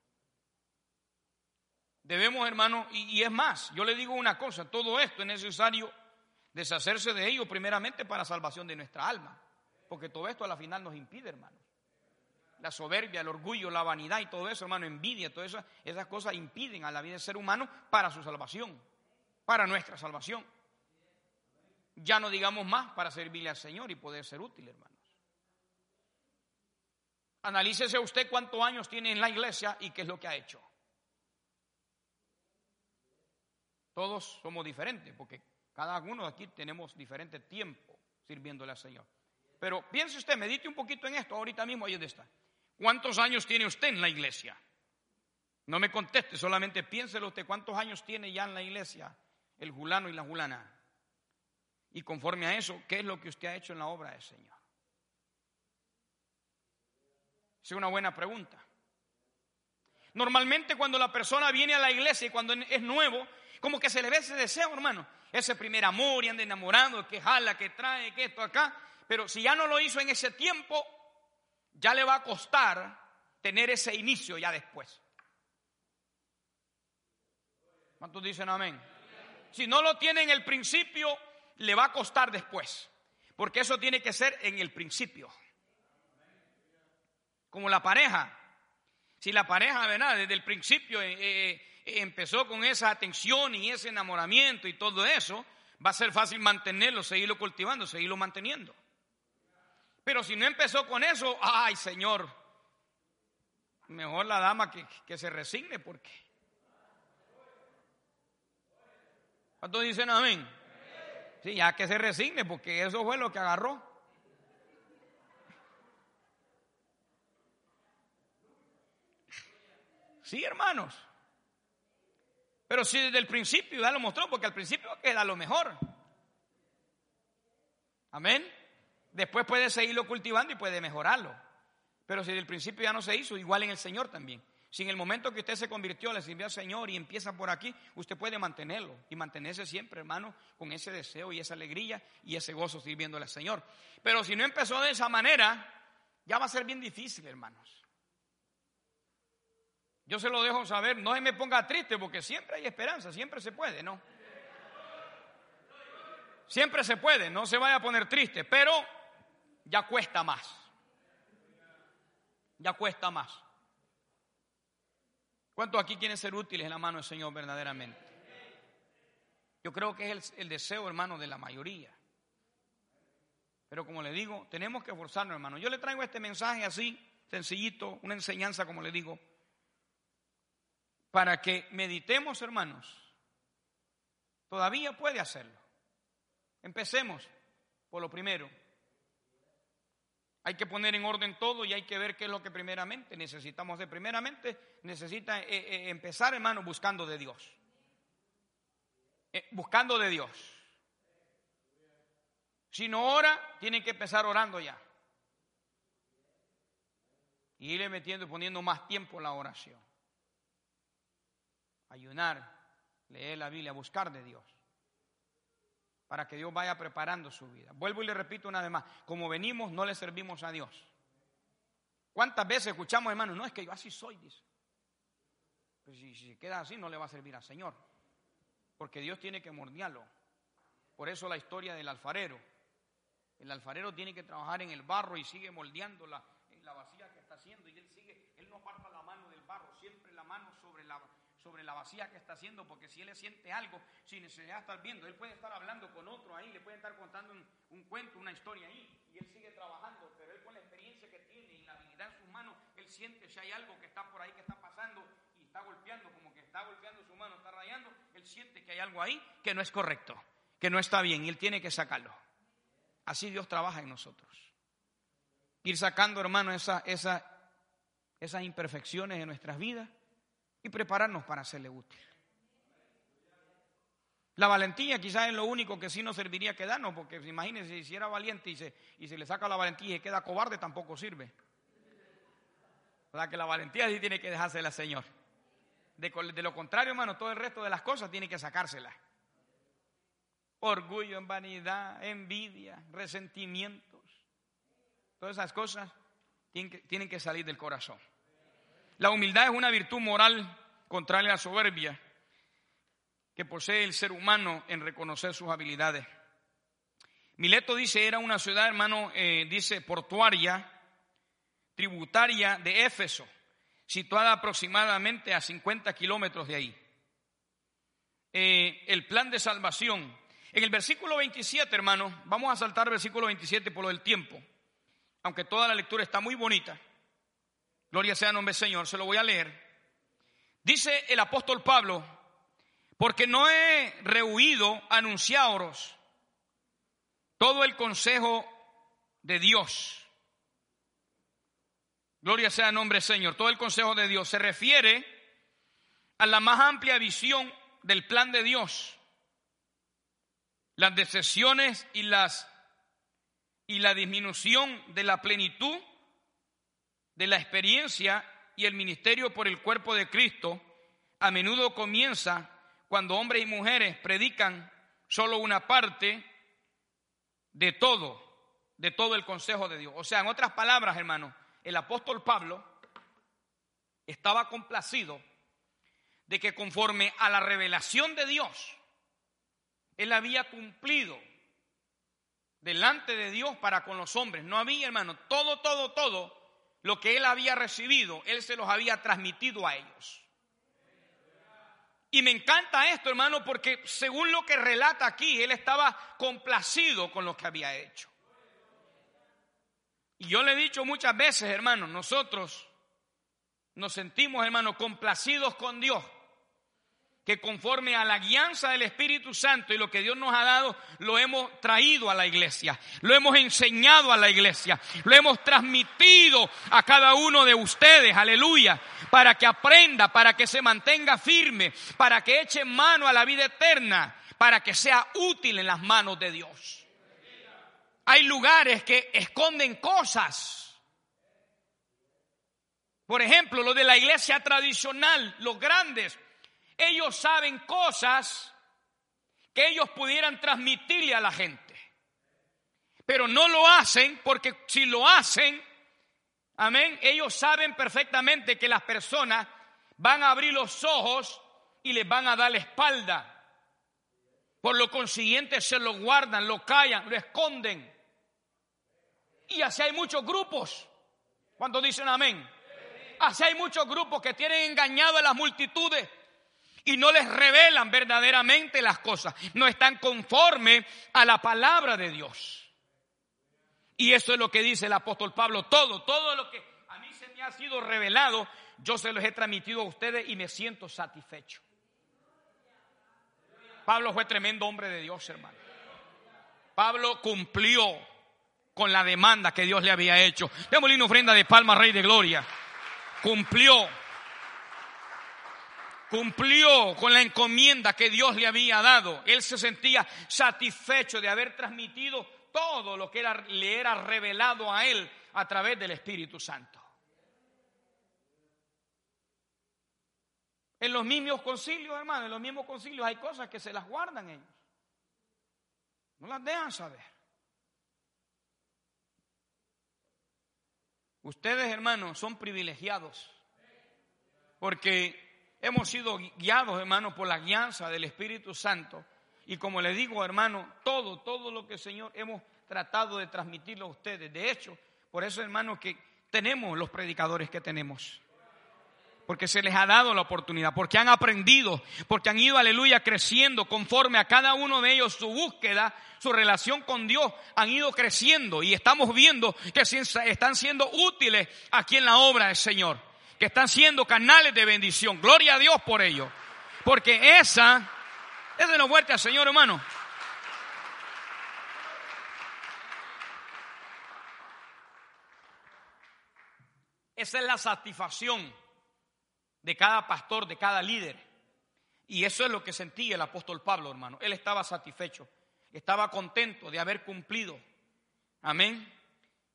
Debemos, hermano, y, es más, yo le digo una cosa, todo esto es necesario deshacerse de ello primeramente para salvación de nuestra alma, porque todo esto a la final nos impide, hermano. La soberbia, el orgullo, la vanidad y todo eso, hermano, envidia, todas esas, esas cosas impiden a la vida del ser humano para su salvación, para nuestra salvación. Ya no digamos más para servirle al Señor y poder ser útil, hermanos. Analícese usted cuántos años tiene en la iglesia y qué es lo que ha hecho. Todos somos diferentes, porque cada uno de aquí tenemos diferente tiempo sirviéndole al Señor. Pero piense usted, medite un poquito en esto ahorita mismo, ahí está. ¿Cuántos años tiene usted en la iglesia? No me conteste, solamente piénselo usted cuántos años tiene ya en la iglesia el julano y la julana. Y conforme a eso, ¿qué es lo que usted ha hecho en la obra del Señor? Es una buena pregunta. Normalmente cuando la persona viene a la iglesia y cuando es nuevo, como que se le ve ese deseo, hermano. Ese primer amor y anda enamorando, que jala, que trae, que esto acá. Pero si ya no lo hizo en ese tiempo, ya le va a costar tener ese inicio ya después. ¿Cuántos dicen amén? Si no lo tiene en el principio, le va a costar después. Porque eso tiene que ser en el principio. Como la pareja. Si la pareja, ¿verdad? Desde el principio eh, eh, empezó con esa atención y ese enamoramiento y todo eso, va a ser fácil mantenerlo, seguirlo cultivando, seguirlo manteniendo. Pero si no empezó con eso, ay Señor, mejor la dama que, que se resigne porque... ¿Cuántos dicen amén? Sí, ya que se resigne porque eso fue lo que agarró. Sí, hermanos. Pero si desde el principio ya lo mostró, porque al principio queda lo mejor. Amén. Después puede seguirlo cultivando y puede mejorarlo. Pero si desde el principio ya no se hizo, igual en el Señor también. Si en el momento que usted se convirtió, le sirvió al Señor y empieza por aquí, usted puede mantenerlo y mantenerse siempre, hermano, con ese deseo y esa alegría y ese gozo sirviéndole al Señor. Pero si no empezó de esa manera, ya va a ser bien difícil, hermanos. Yo se lo dejo saber, no se me ponga triste porque siempre hay esperanza, siempre se puede, ¿no? Siempre se puede, no se vaya a poner triste, pero ya cuesta más. Ya cuesta más. ¿Cuántos aquí quieren ser útiles en la mano del Señor verdaderamente? Yo creo que es el, deseo, hermano, de la mayoría. Pero como le digo, tenemos que esforzarnos, hermano. Yo le traigo este mensaje así, sencillito, una enseñanza, como le digo, para que meditemos, hermanos. Todavía puede hacerlo. Empecemos por lo primero. Hay que poner en orden todo y hay que ver qué es lo que primeramente necesitamos hacer. Primeramente necesita eh, eh, empezar, hermano, buscando de Dios. Eh, buscando de Dios. Si no ora, tiene que empezar orando ya. Y irle metiendo poniendo más tiempo la oración ayunar, leer la Biblia, buscar de Dios, para que Dios vaya preparando su vida. Vuelvo y le repito una vez más, como venimos no le servimos a Dios. ¿Cuántas veces escuchamos, hermano? No, es que yo así soy, dice. Pues si, si queda así, no le va a servir al Señor. Porque Dios tiene que mordiarlo Por eso la historia del alfarero. El alfarero tiene que trabajar en el barro y sigue moldeando la, la vasija que está haciendo y él sigue, él no aparta la mano del barro, siempre la mano sobre la, sobre la vasija que está haciendo, porque si él siente algo, sin necesidad estar viendo, él puede estar hablando con otro ahí, le puede estar contando un, cuento, una historia ahí, y él sigue trabajando, pero él con la experiencia que tiene y la habilidad en sus manos, él siente si hay algo que está por ahí, que está pasando, y está golpeando, como que está golpeando su mano, está rayando, él siente que hay algo ahí que no es correcto, que no está bien, y él tiene que sacarlo. Así Dios trabaja en nosotros. Ir sacando, hermano, esa, esa, esas imperfecciones de nuestras vidas y prepararnos para hacerle útil. La valentía quizás es lo único que sí nos serviría quedarnos, porque imagínense, si hiciera valiente y se, y se le saca la valentía y queda cobarde, tampoco sirve. ¿Verdad que la valentía sí tiene que dejársela Señor? De, lo contrario, hermano, todo el resto de las cosas tiene que sacársela. Orgullo, vanidad, envidia, resentimientos. Todas esas cosas tienen que salir del corazón. La humildad es una virtud moral contraria a la soberbia que posee el ser humano en reconocer sus habilidades. Mileto dice, era una ciudad, hermano, eh, dice, portuaria, tributaria de Éfeso, situada aproximadamente a 50 kilómetros de ahí. Eh, el plan de salvación. En el versículo 27, hermano, vamos a saltar versículo 27 por lo del tiempo, aunque toda la lectura está muy bonita. Gloria sea el nombre Señor, se lo voy a leer. Dice el apóstol Pablo, porque no he rehuido anunciaros todo el consejo de Dios. Gloria sea el nombre Señor, todo el consejo de Dios se refiere a la más amplia visión del plan de Dios. Las decisiones y las y la disminución de la plenitud de la experiencia y el ministerio por el cuerpo de Cristo a menudo comienza cuando hombres y mujeres predican solo una parte de todo, de todo el consejo de Dios. O sea, en otras palabras, hermanos, el apóstol Pablo estaba complacido de que conforme a la revelación de Dios, él había cumplido delante de Dios para con los hombres. No había, hermano, todo, todo, todo lo que él había recibido, él se los había transmitido a ellos. Y me encanta esto, hermano, porque según lo que relata aquí, él estaba complacido con lo que había hecho. Y yo le he dicho muchas veces, hermano, nosotros nos sentimos, hermano, complacidos con Dios que conforme a la guianza del Espíritu Santo y lo que Dios nos ha dado, lo hemos traído a la iglesia, lo hemos enseñado a la iglesia, lo hemos transmitido a cada uno de ustedes, aleluya, para que aprenda, para que se mantenga firme, para que eche mano a la vida eterna, para que sea útil en las manos de Dios. Hay lugares que esconden cosas. Por ejemplo, lo de la iglesia tradicional, los grandes ellos saben cosas que ellos pudieran transmitirle a la gente. Pero no lo hacen porque si lo hacen, amén, ellos saben perfectamente que las personas van a abrir los ojos y les van a dar la espalda. Por lo consiguiente se lo guardan, lo callan, lo esconden. Y así hay muchos grupos. Cuando dicen amén. Así hay muchos grupos que tienen engañado a las multitudes y no les revelan verdaderamente las cosas. No están conformes a la palabra de Dios. Y eso es lo que dice el apóstol Pablo. Todo, todo lo que a mí se me ha sido revelado, yo se los he transmitido a ustedes y me siento satisfecho. Pablo fue tremendo hombre de Dios, hermano. Pablo cumplió con la demanda que Dios le había hecho. Démosle una ofrenda de palma, Rey de Gloria. Cumplió cumplió con la encomienda que Dios le había dado. Él se sentía satisfecho de haber transmitido todo lo que le era revelado a él a través del Espíritu Santo. En los mismos concilios, hermano, en los mismos concilios hay cosas que se las guardan ellos. No las dejan saber. Ustedes, hermanos, son privilegiados porque hemos sido guiados, hermanos, por la guianza del Espíritu Santo Y como le digo, hermano, todo, todo lo que Señor hemos tratado de transmitirlo a ustedes. De hecho, por eso, hermano, que tenemos los predicadores que tenemos. Porque se les ha dado la oportunidad, porque han aprendido, porque han ido, aleluya, creciendo conforme a cada uno de ellos su búsqueda, su relación con Dios, han ido creciendo y estamos viendo que están siendo útiles aquí en la obra del Señor, que están siendo canales de bendición. Gloria a Dios por ello. Porque esa, esa es la fuerte al Señor, hermano. Esa es la satisfacción de cada pastor, de cada líder. Y eso es lo que sentía el apóstol Pablo, hermano. Él estaba satisfecho, estaba contento de haber cumplido. Amén.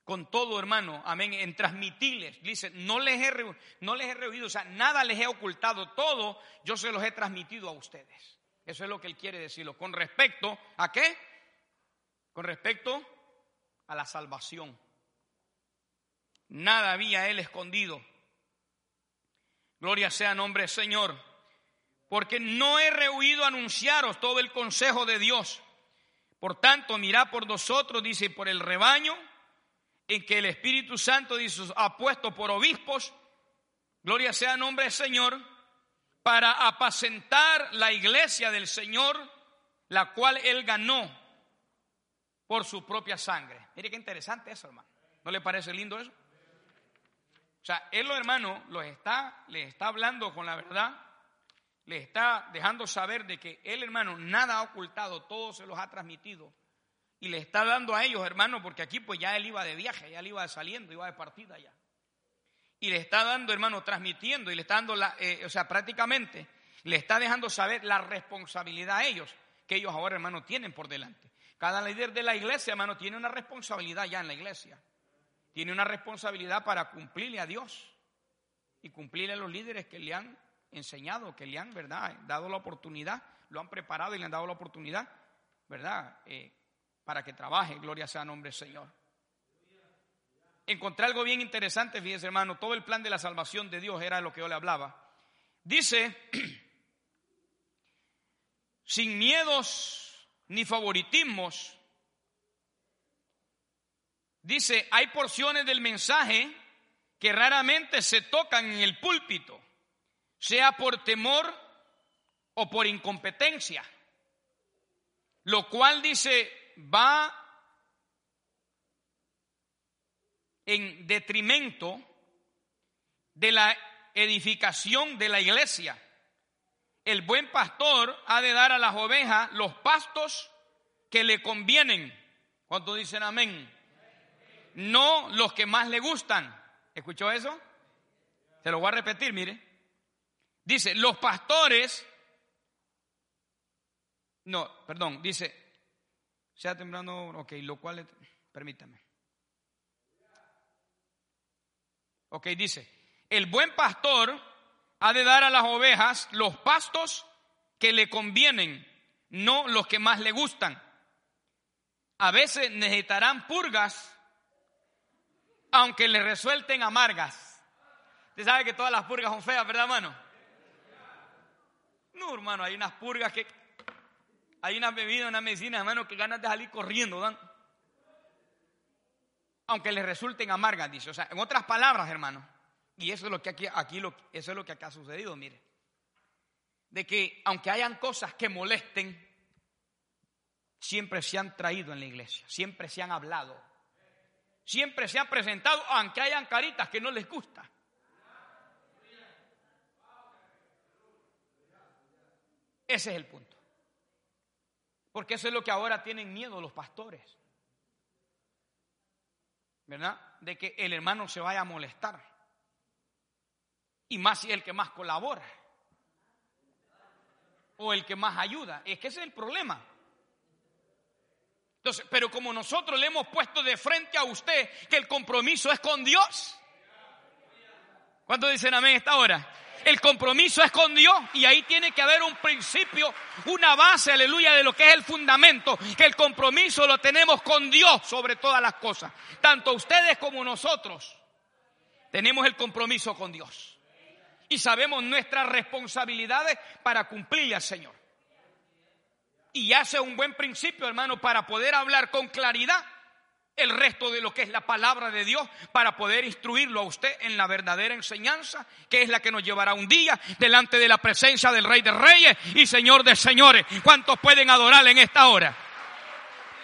Con todo, hermano, amén, en transmitirles. Dice, no les he, no les he o sea, nada les he ocultado, todo yo se los he transmitido a ustedes. Eso es lo que él quiere decirlo. Con respecto a qué? Con respecto a la salvación. Nada había él escondido. Gloria sea nombre Señor. Porque no he rehuido anunciaros todo el consejo de Dios. Por tanto, mirad por nosotros, dice, por el rebaño en que el Espíritu Santo dice, ha puesto por obispos. Gloria sea nombre Señor. Para apacentar la iglesia del Señor, la cual Él ganó por su propia sangre. Mire qué interesante eso, hermano. ¿No le parece lindo eso? O sea, él, hermano, los está, les está hablando con la verdad, les está dejando saber de que él, hermano, nada ha ocultado, todo se los ha transmitido. Y le está dando a ellos, hermano, porque aquí pues ya él iba de viaje, ya él iba saliendo, iba de partida ya. Y le está dando, hermano, transmitiendo y le está dando, la, eh, o sea, prácticamente le está dejando saber la responsabilidad a ellos, que ellos ahora, hermano, tienen por delante. Cada líder de la iglesia, hermano, tiene una responsabilidad ya en la iglesia tiene una responsabilidad para cumplirle a Dios y cumplirle a los líderes que le han enseñado, que le han, ¿verdad?, dado la oportunidad, lo han preparado y le han dado la oportunidad, ¿verdad?, eh, para que trabaje, gloria sea nombre del Señor. Encontré algo bien interesante, fíjese hermano, todo el plan de la salvación de Dios era lo que yo le hablaba. Dice, sin miedos ni favoritismos, Dice, hay porciones del mensaje que raramente se tocan en el púlpito, sea por temor o por incompetencia, lo cual dice va en detrimento de la edificación de la iglesia. El buen pastor ha de dar a las ovejas los pastos que le convienen. ¿Cuántos dicen amén? no los que más le gustan. ¿Escuchó eso? Se lo voy a repetir, mire. Dice, los pastores, no, perdón, dice, sea temblando, ok, lo cual, permítame. Ok, dice, el buen pastor ha de dar a las ovejas los pastos que le convienen, no los que más le gustan. A veces necesitarán purgas aunque le resuelten amargas. Usted sabe que todas las purgas son feas, ¿verdad, hermano? No, hermano, hay unas purgas que. Hay una bebida, una medicina, hermano, que ganas de salir corriendo. Aunque le resulten amargas, dice. O sea, en otras palabras, hermano, y eso es lo que aquí, aquí lo, eso es lo que acá ha sucedido, mire. De que aunque hayan cosas que molesten, siempre se han traído en la iglesia, siempre se han hablado siempre se han presentado, aunque hayan caritas que no les gusta. Ese es el punto. Porque eso es lo que ahora tienen miedo los pastores. ¿Verdad? De que el hermano se vaya a molestar. Y más si el que más colabora. O el que más ayuda. Es que ese es el problema pero como nosotros le hemos puesto de frente a usted que el compromiso es con Dios. ¿Cuántos dicen amén esta hora? El compromiso es con Dios y ahí tiene que haber un principio, una base, aleluya, de lo que es el fundamento, que el compromiso lo tenemos con Dios sobre todas las cosas. Tanto ustedes como nosotros tenemos el compromiso con Dios. Y sabemos nuestras responsabilidades para cumplirle al Señor. Y hace un buen principio, hermano, para poder hablar con claridad el resto de lo que es la palabra de Dios para poder instruirlo a usted en la verdadera enseñanza, que es la que nos llevará un día delante de la presencia del Rey de Reyes y Señor de Señores. ¿Cuántos pueden adorarle en esta hora?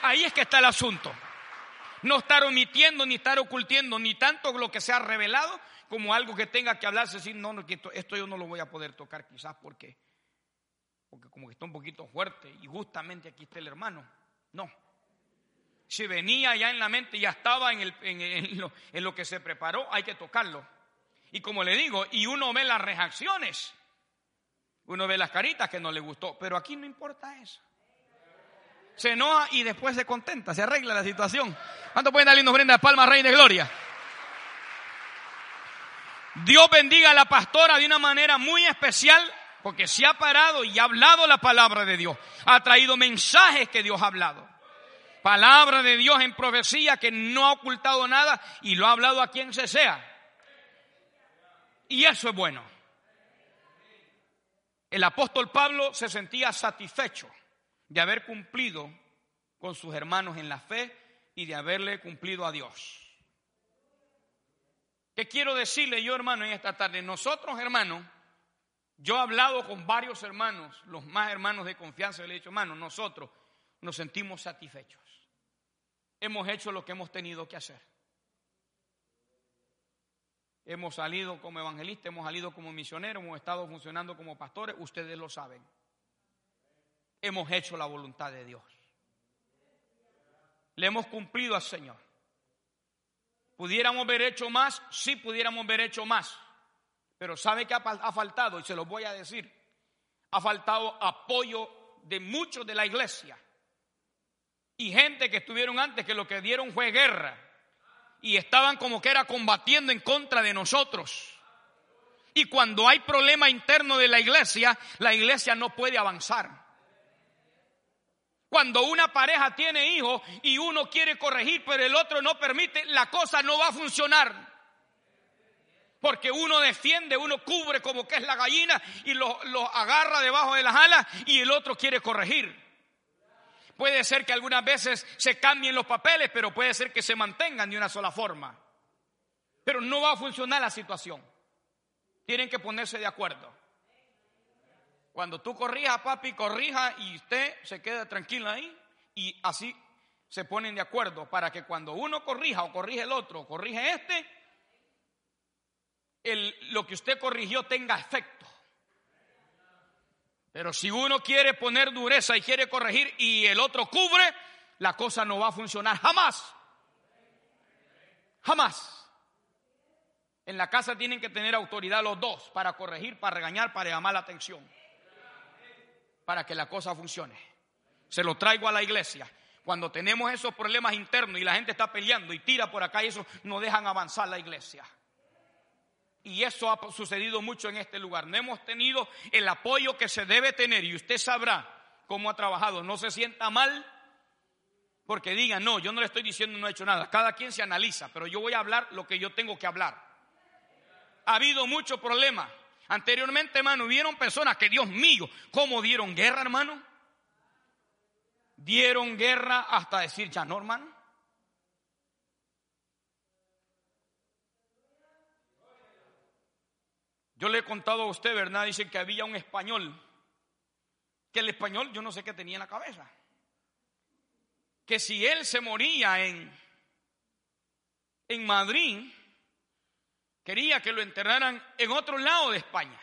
Ahí es que está el asunto. No estar omitiendo ni estar ocultiendo ni tanto lo que se ha revelado como algo que tenga que hablarse, decir, no, no, esto yo no lo voy a poder tocar quizás porque, porque como que está un poquito fuerte y justamente aquí está el hermano. No, si venía ya en la mente, ya estaba en, el, en, lo, en lo que se preparó, hay que tocarlo. Y como le digo, y uno ve las reacciones, uno ve las caritas que no le gustó, pero aquí no importa eso. Se enoja y después se contenta, se arregla la situación. ¿Cuánto pueden darle una ofrenda de palma, Rey de Gloria? Dios bendiga a la pastora de una manera muy especial porque se ha parado y ha hablado la palabra de Dios. Ha traído mensajes que Dios ha hablado palabra de Dios en profecía que no ha ocultado nada y lo ha hablado a quien se sea. Y eso es bueno. El apóstol Pablo se sentía satisfecho de haber cumplido con sus hermanos en la fe y de haberle cumplido a Dios. ¿Qué quiero decirle yo, hermano, en esta tarde? Nosotros, hermanos, yo he hablado con varios hermanos, los más hermanos de confianza, le he dicho, hermano, nosotros nos sentimos satisfechos hemos hecho lo que hemos tenido que hacer. Hemos salido como evangelistas, hemos salido como misioneros, hemos estado funcionando como pastores, ustedes lo saben. Hemos hecho la voluntad de Dios. Le hemos cumplido al Señor. ¿Pudiéramos haber hecho más? Sí, pudiéramos haber hecho más. Pero ¿sabe qué ha faltado? Y se lo voy a decir. Ha faltado apoyo de muchos de la iglesia y gente que estuvieron antes que lo que dieron fue guerra y estaban como que era combatiendo en contra de nosotros. Y cuando hay problema interno de la iglesia, la iglesia no puede avanzar. Cuando una pareja tiene hijos y uno quiere corregir pero el otro no permite, la cosa no va a funcionar. Porque uno defiende, uno cubre como que es la gallina y lo, lo agarra debajo de las alas y el otro quiere corregir. Puede ser que algunas veces se cambien los papeles, pero puede ser que se mantengan de una sola forma. Pero no va a funcionar la situación. Tienen que ponerse de acuerdo. Cuando tú corrijas, papi, corrija y usted se queda tranquilo ahí y así se ponen de acuerdo para que cuando uno corrija o corrige el otro o corrige este, el, lo que usted corrigió tenga efecto. Pero si uno quiere poner dureza y quiere corregir y el otro cubre, la cosa no va a funcionar jamás. Jamás. En la casa tienen que tener autoridad los dos para corregir, para regañar, para llamar la atención. Para que la cosa funcione. Se lo traigo a la iglesia. Cuando tenemos esos problemas internos y la gente está peleando y tira por acá y eso no dejan avanzar la iglesia. Y eso ha sucedido mucho en este lugar. No hemos tenido el apoyo que se debe tener y usted sabrá cómo ha trabajado. No se sienta mal porque diga, no, yo no le estoy diciendo no he hecho nada. Cada quien se analiza, pero yo voy a hablar lo que yo tengo que hablar. Ha habido mucho problema. Anteriormente, hermano, hubieron personas que, Dios mío, ¿cómo dieron guerra, hermano? Dieron guerra hasta decir, ya no, hermano. Yo le he contado a usted, ¿verdad? Dicen que había un español, que el español yo no sé qué tenía en la cabeza. Que si él se moría en, en Madrid, quería que lo enterraran en otro lado de España.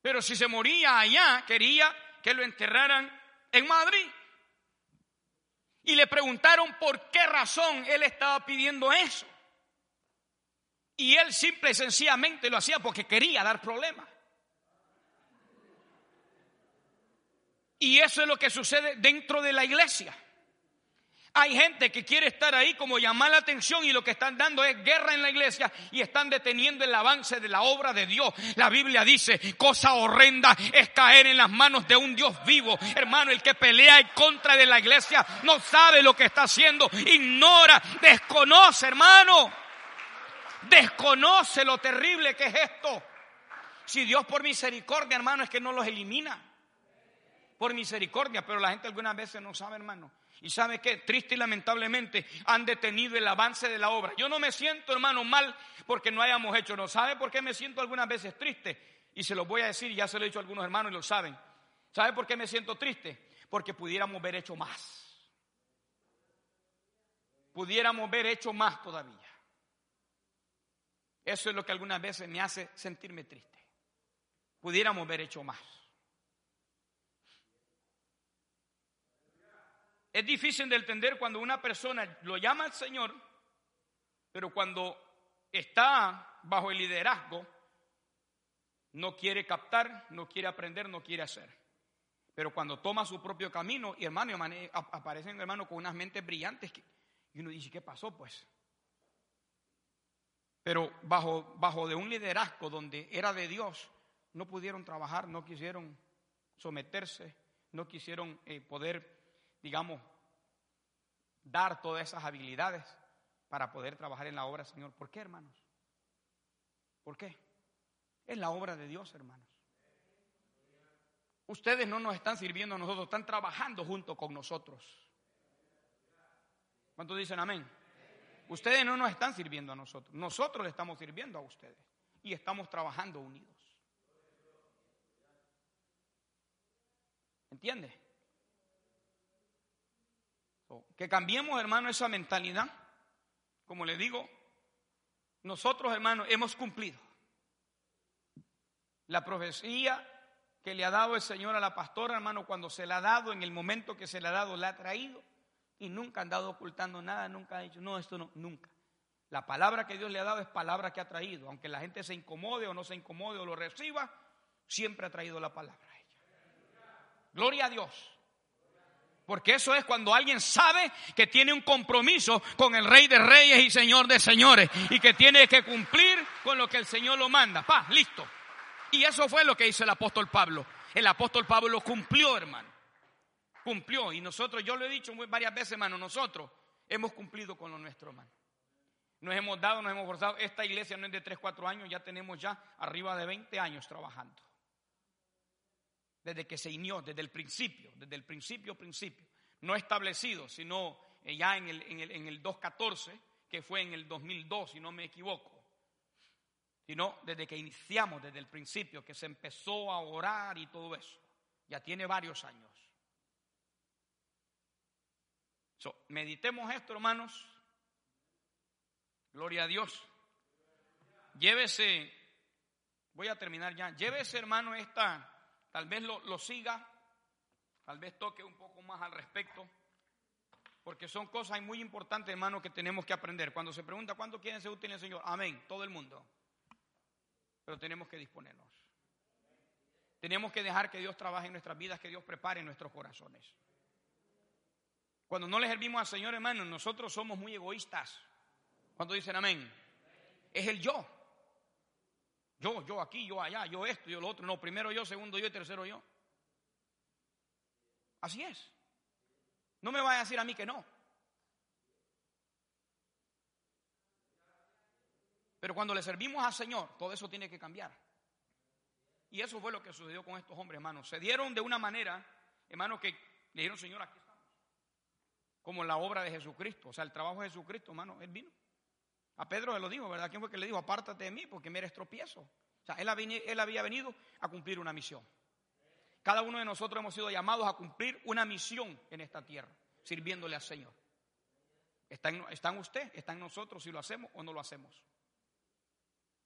Pero si se moría allá, quería que lo enterraran en Madrid. Y le preguntaron por qué razón él estaba pidiendo eso. Y él simple y sencillamente lo hacía porque quería dar problemas. Y eso es lo que sucede dentro de la iglesia. Hay gente que quiere estar ahí como llamar la atención y lo que están dando es guerra en la iglesia y están deteniendo el avance de la obra de Dios. La Biblia dice, cosa horrenda es caer en las manos de un Dios vivo. Hermano, el que pelea en contra de la iglesia no sabe lo que está haciendo, ignora, desconoce, hermano desconoce lo terrible que es esto. Si Dios por misericordia, hermano, es que no los elimina. por misericordia, pero la gente algunas veces no sabe, hermano. Y sabe que triste y lamentablemente han detenido el avance de la obra. Yo no me siento, hermano, mal porque no hayamos hecho. No sabe por qué me siento algunas veces triste. Y se lo voy a decir, ya se lo he dicho a algunos hermanos y lo saben. ¿Sabe por qué me siento triste? Porque pudiéramos haber hecho más. Pudiéramos haber hecho más todavía. Eso es lo que algunas veces me hace sentirme triste. Pudiéramos haber hecho más. Es difícil de entender cuando una persona lo llama al Señor, pero cuando está bajo el liderazgo, no quiere captar, no quiere aprender, no quiere hacer. Pero cuando toma su propio camino, y hermano, aparecen hermano con unas mentes brillantes, y uno dice, ¿qué pasó pues? Pero bajo, bajo de un liderazgo donde era de Dios, no pudieron trabajar, no quisieron someterse, no quisieron eh, poder digamos, dar todas esas habilidades para poder trabajar en la obra, Señor. ¿Por qué, hermanos? ¿Por qué? Es la obra de Dios, hermanos. Ustedes no nos están sirviendo a nosotros, están trabajando junto con nosotros. ¿Cuántos dicen amén? Ustedes no nos están sirviendo a nosotros, nosotros estamos sirviendo a ustedes y estamos trabajando unidos. ¿Entiende? Que cambiemos, hermano, esa mentalidad. Como le digo, nosotros, hermano, hemos cumplido. La profecía que le ha dado el Señor a la pastora, hermano, cuando se la ha dado, en el momento que se la ha dado, la ha traído. Y nunca ha andado ocultando nada, nunca ha dicho, no, esto no, nunca. La palabra que Dios le ha dado es palabra que ha traído. Aunque la gente se incomode o no se incomode o lo reciba, siempre ha traído la palabra a ella. Gloria a Dios. Porque eso es cuando alguien sabe que tiene un compromiso con el Rey de Reyes y Señor de Señores y que tiene que cumplir con lo que el Señor lo manda. Pa, listo. Y eso fue lo que hizo el apóstol Pablo. El apóstol Pablo cumplió, hermano. Cumplió. Y nosotros, yo lo he dicho varias veces, hermano, nosotros hemos cumplido con lo nuestro, hermano. Nos hemos dado, nos hemos forzado. Esta iglesia no es de 3, 4 años, ya tenemos ya arriba de 20 años trabajando desde que se inió, desde el principio, desde el principio, principio. No establecido, sino eh, ya en el, en el, en el 214, que fue en el 2002, si no me equivoco. Sino desde que iniciamos, desde el principio, que se empezó a orar y todo eso. Ya tiene varios años. Meditemos esto, hermanos. Gloria a Dios. Llévese, voy a terminar ya, llévese, hermano, esta Tal vez lo, siga, tal vez toque un poco más al respecto, porque son cosas muy importantes, hermano, que tenemos que aprender. Cuando se pregunta cuánto quieren ser útiles el Señor, amén, todo el mundo. Pero tenemos que disponernos. Tenemos que dejar que Dios trabaje en nuestras vidas, que Dios prepare nuestros corazones. Cuando no le servimos al Señor, hermano, nosotros somos muy egoístas. Cuando dicen amén, es el yo. Yo, yo aquí, yo allá, yo esto, yo lo otro. No, primero yo, segundo yo y tercero yo. Así es. No me vaya a decir a mí que no. Pero cuando le servimos al Señor, todo eso tiene que cambiar. Y eso fue lo que sucedió con estos hombres, hermanos. Se dieron de una manera, hermanos, que le dijeron, Señor, aquí. Como la obra de Jesucristo. O sea, el trabajo de Jesucristo, hermano, Él vino. A Pedro se lo dijo, ¿verdad? ¿Quién fue que le dijo? Apártate de mí porque me eres tropiezo. O sea, él, había venido a cumplir una misión. Cada uno de nosotros hemos sido llamados a cumplir una misión en esta tierra, sirviéndole al Señor. Está en, está en usted, está en nosotros si lo hacemos o no lo hacemos.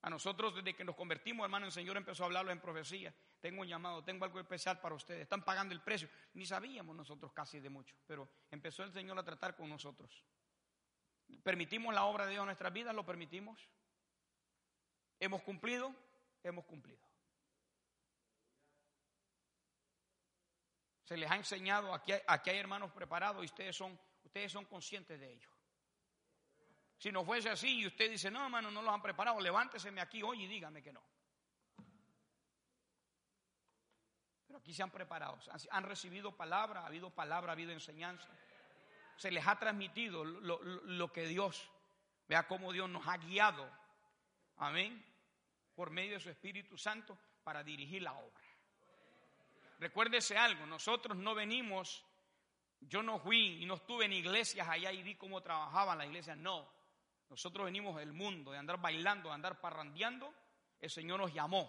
A nosotros, desde que nos convertimos, hermano, el Señor empezó a hablarlo en profecía. Tengo un llamado, tengo algo especial para ustedes. Están pagando el precio. Ni sabíamos nosotros casi de mucho, pero empezó el Señor a tratar con nosotros. ¿Permitimos la obra de Dios en nuestras vidas? ¿Lo permitimos? ¿Hemos cumplido? Hemos cumplido. Se les ha enseñado, aquí, aquí hay hermanos preparados y ustedes son, ustedes son conscientes de ello. Si no fuese así y usted dice, no, hermano, no los han preparado, levánteseme aquí hoy y dígame que no. Pero aquí se han preparado, han recibido palabra, ha habido palabra, ha habido enseñanza se les ha transmitido lo, que Dios, vea cómo Dios nos ha guiado, amén, por medio de su Espíritu Santo para dirigir la obra. recuérdese algo, nosotros no venimos, yo no fui y no estuve en iglesias allá y vi cómo trabajaban las iglesias, no. Nosotros venimos del mundo, de andar bailando, de andar parrandeando, el Señor nos llamó.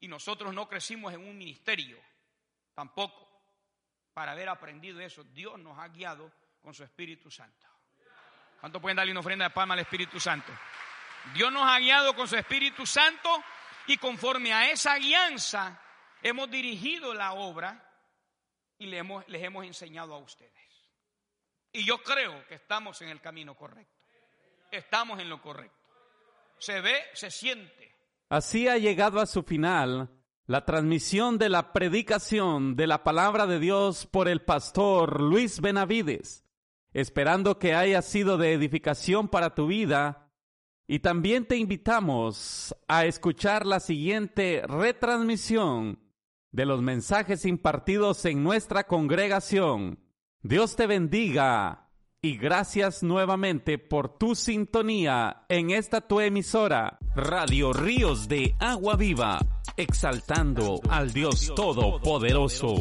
Y nosotros no crecimos en un ministerio, tampoco, para haber aprendido eso. Dios nos ha guiado con su Espíritu Santo. ¿Cuánto pueden darle una ofrenda de palma al Espíritu Santo? Dios nos ha guiado con su Espíritu Santo y conforme a esa guianza hemos dirigido la obra y les hemos, les hemos enseñado a ustedes. Y yo creo que estamos en el camino correcto. Estamos en lo correcto. Se ve, se siente.
Así ha llegado a su final la transmisión de la predicación de la palabra de Dios por el pastor Luis Benavides, esperando que haya sido de edificación para tu vida y también te invitamos a escuchar la siguiente retransmisión de los mensajes impartidos en nuestra congregación. Dios te bendiga y gracias nuevamente por tu sintonía en esta tu emisora, Radio Ríos de Agua Viva, exaltando al Dios Todopoderoso.